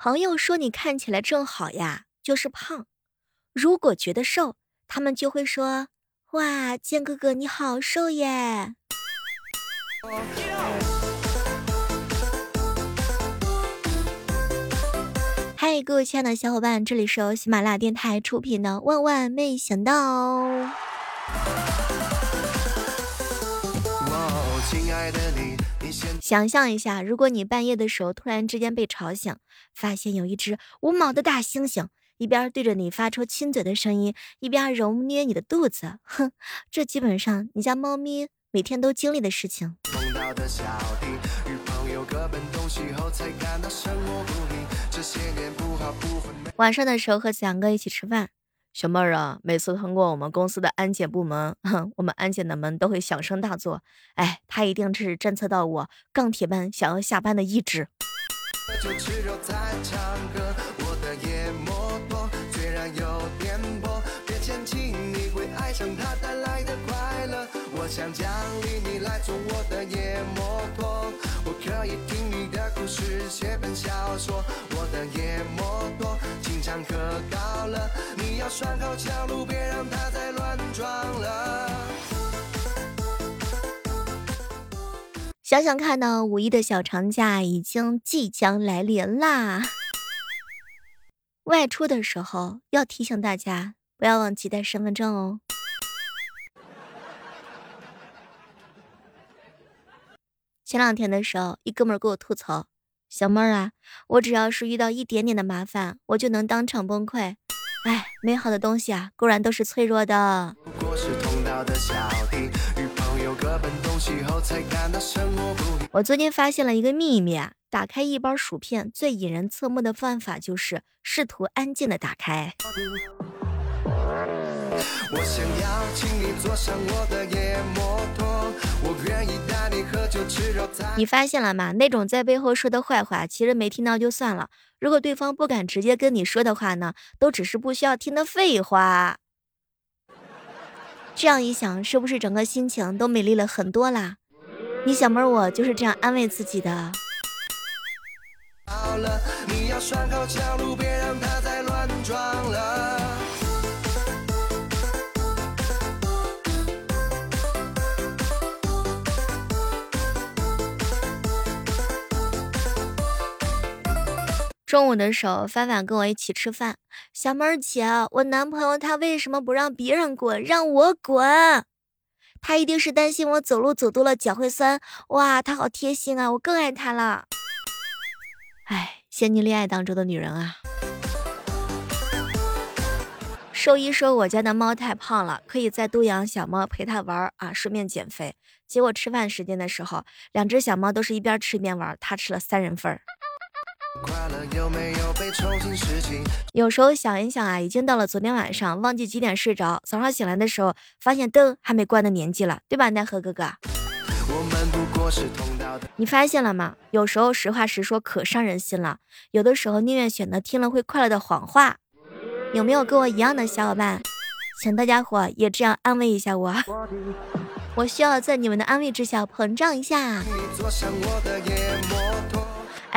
朋友说你看起来正好呀，就是胖；如果觉得瘦，他们就会说：“哇，剑哥哥你好瘦耶。”嗨，各位亲爱的小伙伴，这里是由喜马拉雅电台出品的《万万没想到》。想象一下，如果你半夜的时候突然之间被吵醒，发现有一只无毛的大猩猩一边对着你发出亲嘴的声音，一边揉捏你的肚子，哼，这基本上你家猫咪每天都经历的事情。晚上的时候和子阳哥一起吃饭。小妹儿啊，每次通过我们公司的安检部门，哼，我们安检的门都会响声大作。哎，他一定是侦测到我钢铁般想要下班的意志。我想奖励你来做我的夜摩托，我可以拴好桥路，别让它再乱撞了。想想看呢，五一的小长假已经即将来临啦。外出的时候要提醒大家，不要忘记带身份证哦。前两天的时候，一哥们儿给我吐槽：“小妹儿啊，我只要是遇到一点点的麻烦，我就能当场崩溃。哎，美好的东西啊，固然都是脆弱的。”我最近发现了一个秘密啊，打开一包薯片最引人侧目的办法就是试图安静的打开。我想要请你坐上我的野摩托，我愿意带你喝酒吃肉菜。你发现了吗？那种在背后说的坏话，其实没听到就算了。如果对方不敢直接跟你说的话呢，都只是不需要听的废话。这样一想，是不是整个心情都美丽了很多啦？你小妹我就是这样安慰自己的。好了，你要拴好桥路，别让它再乱撞了。中午的时候，凡凡跟我一起吃饭。小妹儿姐，我男朋友他为什么不让别人滚，让我滚？他一定是担心我走路走多了脚会酸。哇，他好贴心啊，我更爱他了。哎，仙女恋爱当中的女人啊。兽医说我家的猫太胖了，可以再多养小猫陪它玩啊，顺便减肥。结果吃饭时间的时候，两只小猫都是一边吃一边玩，它吃了三人份儿。有时候想一想啊，已经到了昨天晚上，忘记几点睡着，早上醒来的时候，发现灯还没关的年纪了，对吧，奈何哥哥？你发现了吗？有时候实话实说可伤人心了，有的时候宁愿选择听了会快乐的谎话。有没有跟我一样的小伙伴？请大家伙也这样安慰一下我，我需要在你们的安慰之下膨胀一下。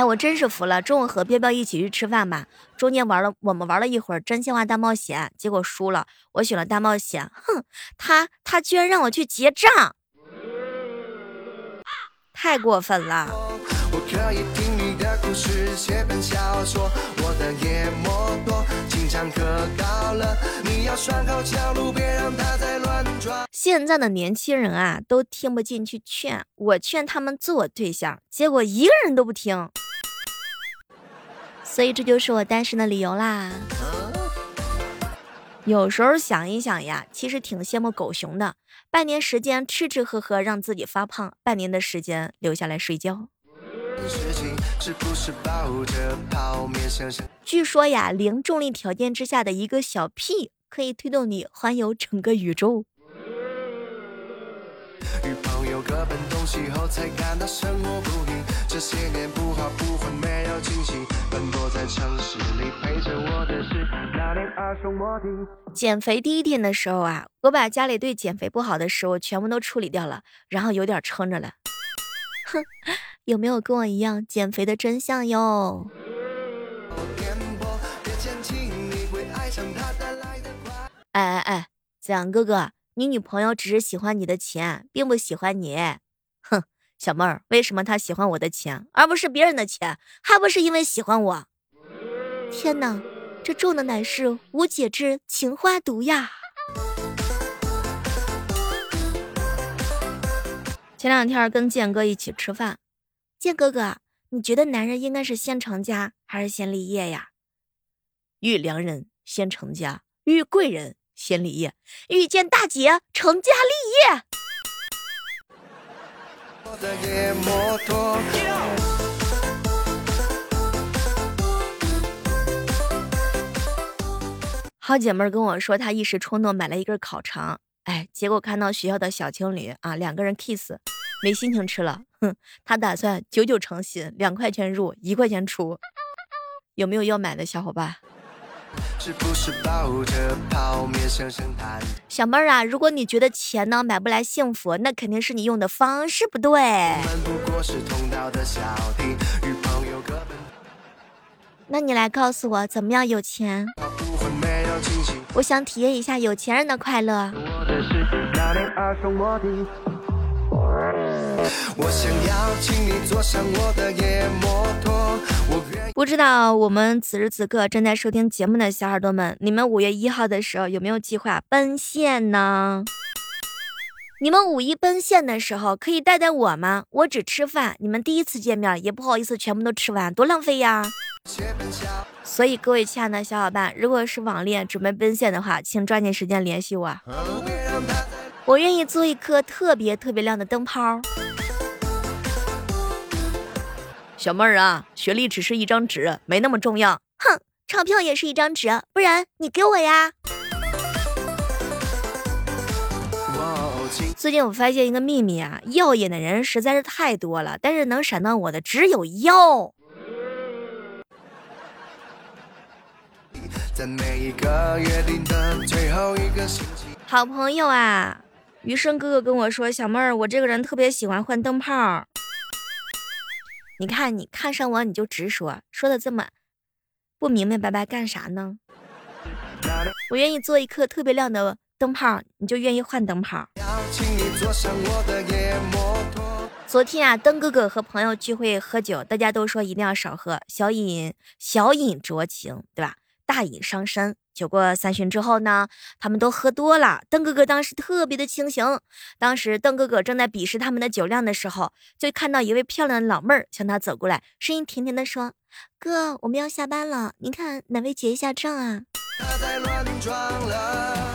哎，我真是服了！中午和彪彪一起去吃饭吧，中间玩了我们玩了一会儿真心话大冒险，结果输了。我选了大冒险，哼，他他居然让我去结账，太过分了！现在的年轻人啊，都听不进去劝，我劝他们做我对象，结果一个人都不听。所以这就是我单身的理由啦。有时候想一想呀，其实挺羡慕狗熊的，半年时间吃吃喝喝让自己发胖，半年的时间留下来睡觉。据说呀，零重力条件之下的一个小屁可以推动你环游整个宇宙。有各奔东西后才感到生活不易这些年不好不坏没有惊喜奔波在城市里陪着我的是那辆二手摩的。减肥第一天的时候啊我把家里对减肥不好的食物全部都处理掉了然后有点撑着了。哼有没有跟我一样减肥的真相哟？哎哎哎子阳哥哥你女朋友只是喜欢你的钱，并不喜欢你。哼，小妹儿，为什么她喜欢我的钱，而不是别人的钱？还不是因为喜欢我？天哪，这中的乃是无解之情花毒呀！前两天跟建哥一起吃饭，建哥哥，你觉得男人应该是先成家还是先立业呀？遇良人先成家，遇贵人。先立业，遇见大姐成家立业。好姐妹跟我说，她一时冲动买了一根烤肠，哎，结果看到学校的小情侣啊，两个人 kiss，没心情吃了。哼，她打算九九成新，两块钱入，一块钱出。有没有要买的小伙伴？小妹儿啊，如果你觉得钱呢买不来幸福，那肯定是你用的方式不对。那你来告诉我，怎么样有钱？我想体验一下有钱人的快乐。我想要请你坐上我的野摩托。不知道我们此时此刻正在收听节目的小耳朵们，你们五月一号的时候有没有计划奔现呢？你们五一奔现的时候可以带带我吗？我只吃饭，你们第一次见面也不好意思全部都吃完，多浪费呀！所以各位亲爱的小伙伴，如果是网恋准备奔现的话，请抓紧时间联系我。我愿意做一颗特别特别亮的灯泡。小妹儿啊，学历只是一张纸，没那么重要。哼，钞票也是一张纸，不然你给我呀。最近我发现一个秘密啊，耀眼的人实在是太多了，但是能闪到我的只有耀。好朋友啊。余生哥哥跟我说：“小妹儿，我这个人特别喜欢换灯泡。你看，你看上我你就直说，说的这么不明明白白干啥呢？我愿意做一颗特别亮的灯泡，你就愿意换灯泡。昨天啊，灯哥哥和朋友聚会喝酒，大家都说一定要少喝，小饮小饮酌情，对吧？大饮伤身。”酒过三巡之后呢，他们都喝多了。邓哥哥当时特别的清醒。当时邓哥哥正在鄙视他们的酒量的时候，就看到一位漂亮的老妹儿向他走过来，声音甜甜的说：“哥，我们要下班了，您看哪位结一下账啊？”他在乱撞了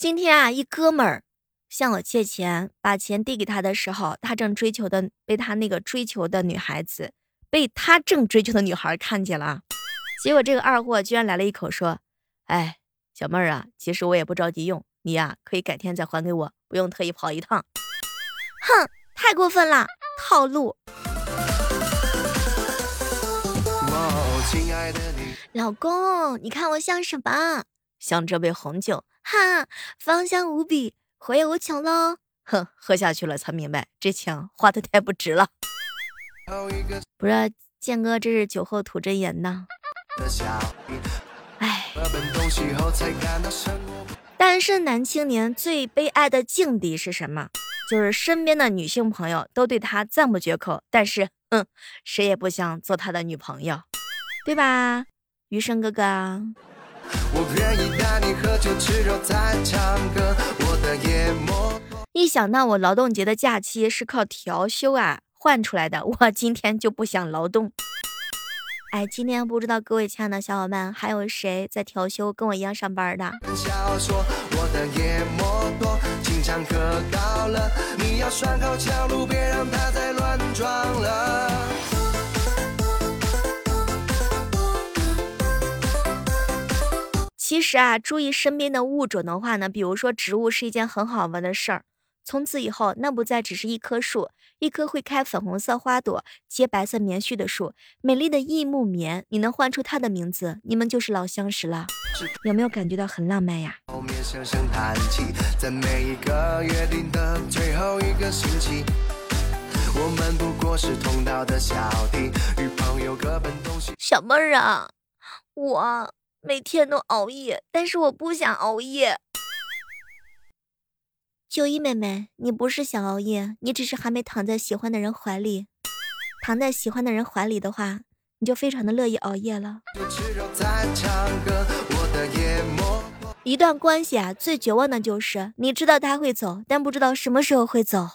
今天啊，一哥们儿向我借钱，把钱递给他的时候，他正追求的被他那个追求的女孩子，被他正追求的女孩看见了。结果这个二货居然来了一口说：“哎，小妹儿啊，其实我也不着急用，你呀可以改天再还给我，不用特意跑一趟。”哼，太过分了，套路。老公，你看我像什么？像这杯红酒。哈，芳香无比，回味无穷喽！哼，喝下去了才明白，这钱花的太不值了。不知道剑哥这是酒后吐真言呢？哎，单身男青年最悲哀的境地是什么？就是身边的女性朋友都对他赞不绝口，但是，嗯，谁也不想做他的女朋友，对吧？余生哥哥。一想到我劳动节的假期是靠调休啊换出来的，我今天就不想劳动。哎，今天不知道各位亲爱的小伙伴还有谁在调休，跟我一样上班的？其实啊，注意身边的物种的话呢，比如说植物是一件很好玩的事儿。从此以后，那不再只是一棵树，一棵会开粉红色花朵、结白色棉絮的树，美丽的异木棉，你能唤出它的名字，你们就是老相识了。有没有感觉到很浪漫呀？小妹儿啊，我每天都熬夜，但是我不想熬夜。九一妹妹，你不是想熬夜，你只是还没躺在喜欢的人怀里。躺在喜欢的人怀里的话，你就非常的乐意熬夜了。一段关系啊，最绝望的就是你知道他会走，但不知道什么时候会走。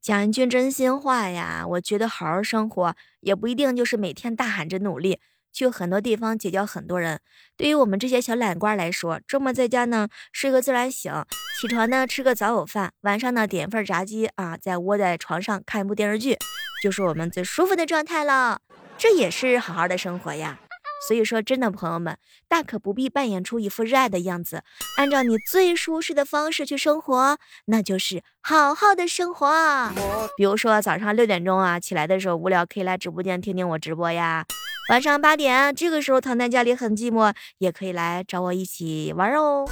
讲一句真心话呀，我觉得好好生活也不一定就是每天大喊着努力，去很多地方结交很多人。对于我们这些小懒瓜来说，周末在家呢睡个自然醒，起床呢吃个早午饭，晚上呢点份炸鸡啊，再窝在床上看一部电视剧，就是我们最舒服的状态了。这也是好好的生活呀。所以说，真的朋友们，大可不必扮演出一副热爱的样子，按照你最舒适的方式去生活，那就是好好的生活。比如说早上六点钟啊起来的时候无聊，可以来直播间听听我直播呀。晚上八点这个时候躺在家里很寂寞，也可以来找我一起玩哦。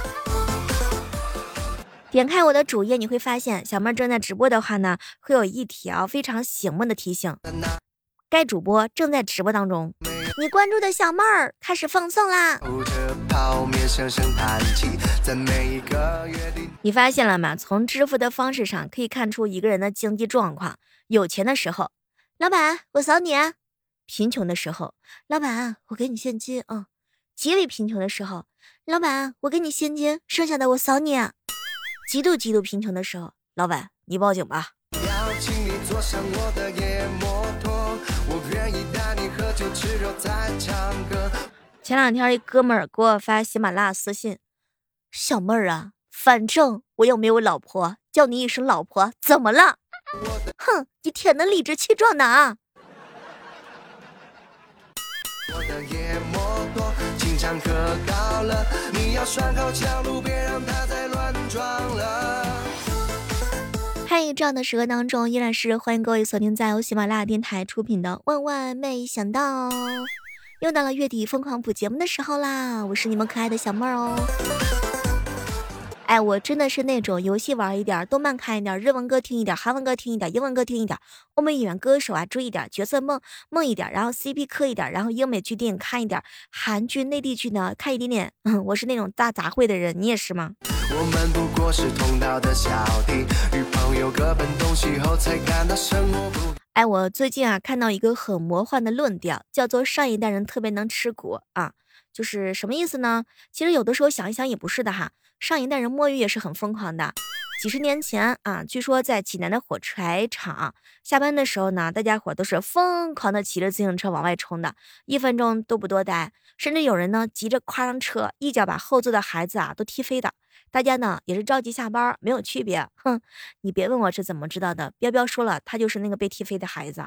点开我的主页，你会发现小妹正在直播的话呢，会有一条非常醒目的提醒，该主播正在直播当中。你关注的小妹儿开始放送啦！你发现了吗？从支付的方式上可以看出一个人的经济状况。有钱的时候，老板我扫你；啊贫穷的时候，老板我给你现金啊；极为贫穷的时候，老板我给你现金，剩下的我扫你；啊极度极度贫穷的时候，老板你报警吧。前两天一哥们儿给我发喜马拉雅私信，小妹儿啊，反正我又没有老婆，叫你一声老婆怎么了？哼，你舔的理直气壮的啊！这样的时刻当中，依然是欢迎各位锁定在由喜马拉雅电台出品的《万万没想到》。又到了月底疯狂补节目的时候啦！我是你们可爱的小妹儿哦。哎，我真的是那种游戏玩一点，动漫看一点，日文歌听一点，韩文歌听一点，英文歌听一点，欧美演员歌手啊追一点，角色梦梦一点，然后 CP 磕一点，然后英美剧电影看一点，韩剧内地剧呢看一点点。嗯，我是那种大杂烩的人，你也是吗？我们不过是同道的小弟，与朋友各奔东西后才感到生活不。哎，我最近啊看到一个很魔幻的论调，叫做上一代人特别能吃苦啊，就是什么意思呢？其实有的时候想一想也不是的哈，上一代人摸鱼也是很疯狂的。几十年前啊，据说在济南的火柴厂下班的时候呢，大家伙都是疯狂的骑着自行车往外冲的，一分钟都不多待，甚至有人呢急着跨上车，一脚把后座的孩子啊都踢飞的。大家呢也是着急下班，没有区别。哼，你别问我是怎么知道的。彪彪说了，他就是那个被踢飞的孩子，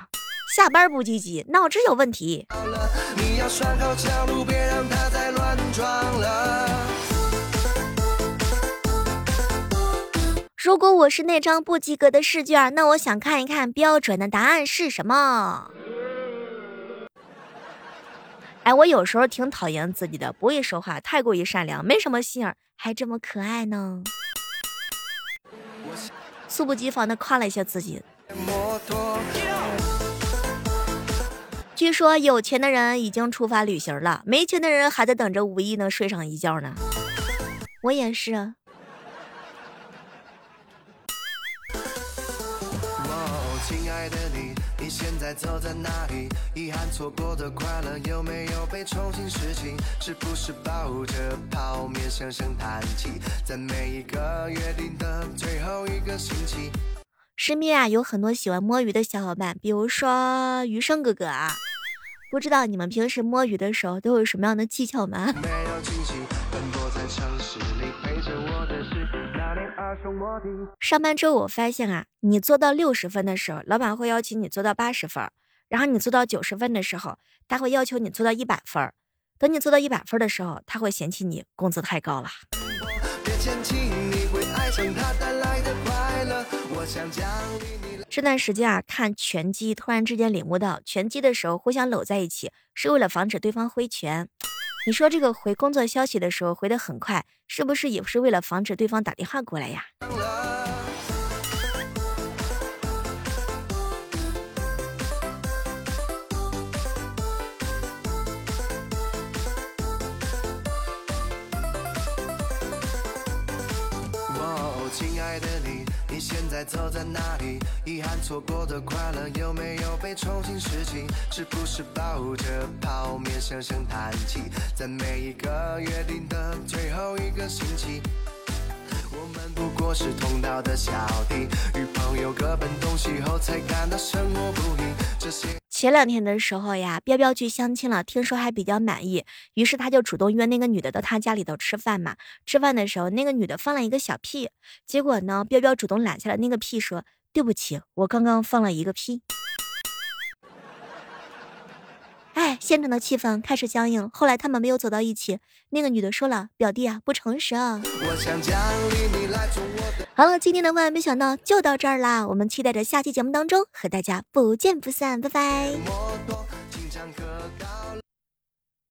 下班不积极，脑子有问题。如果我是那张不及格的试卷，那我想看一看标准的答案是什么。哎，我有时候挺讨厌自己的，不会说话，太过于善良，没什么心眼。还这么可爱呢，猝不及防的夸了一下自己。据说有钱的人已经出发旅行了，没钱的人还在等着五一能睡上一觉呢。我也是。现在走在哪里？遗憾错过的快乐有没有被重新拾起？是不是抱着泡面声声叹气？在每一个约定的最后一个星期。身边啊有很多喜欢摸鱼的小伙伴，比如说余生哥哥啊，不知道你们平时摸鱼的时候都有什么样的技巧吗？没有上班之后，我发现啊，你做到六十分的时候，老板会要求你做到八十分；然后你做到九十分的时候，他会要求你做到一百分；等你做到一百分的时候，他会嫌弃你工资太高了。这段时间啊，看拳击，突然之间领悟到，拳击的时候互相搂在一起，是为了防止对方挥拳。你说这个回工作消息的时候回的很快，是不是也是为了防止对方打电话过来呀？现在走在哪里？遗憾错过的快乐有没有被重新拾起？是不是抱着泡面声声叹气？在每一个约定的最后一个星期，我们不过是同道的小弟，与朋友各奔东西后才感到生活不易。这些。前两天的时候呀，彪彪去相亲了，听说还比较满意，于是他就主动约那个女的到他家里头吃饭嘛。吃饭的时候，那个女的放了一个小屁，结果呢，彪彪主动揽下了那个屁，说：“对不起，我刚刚放了一个屁。”哎，现场的气氛开始僵硬。后来他们没有走到一起。那个女的说了：“表弟啊，不诚实啊。”好了，今天的万万没想到就到这儿啦。我们期待着下期节目当中和大家不见不散，拜拜。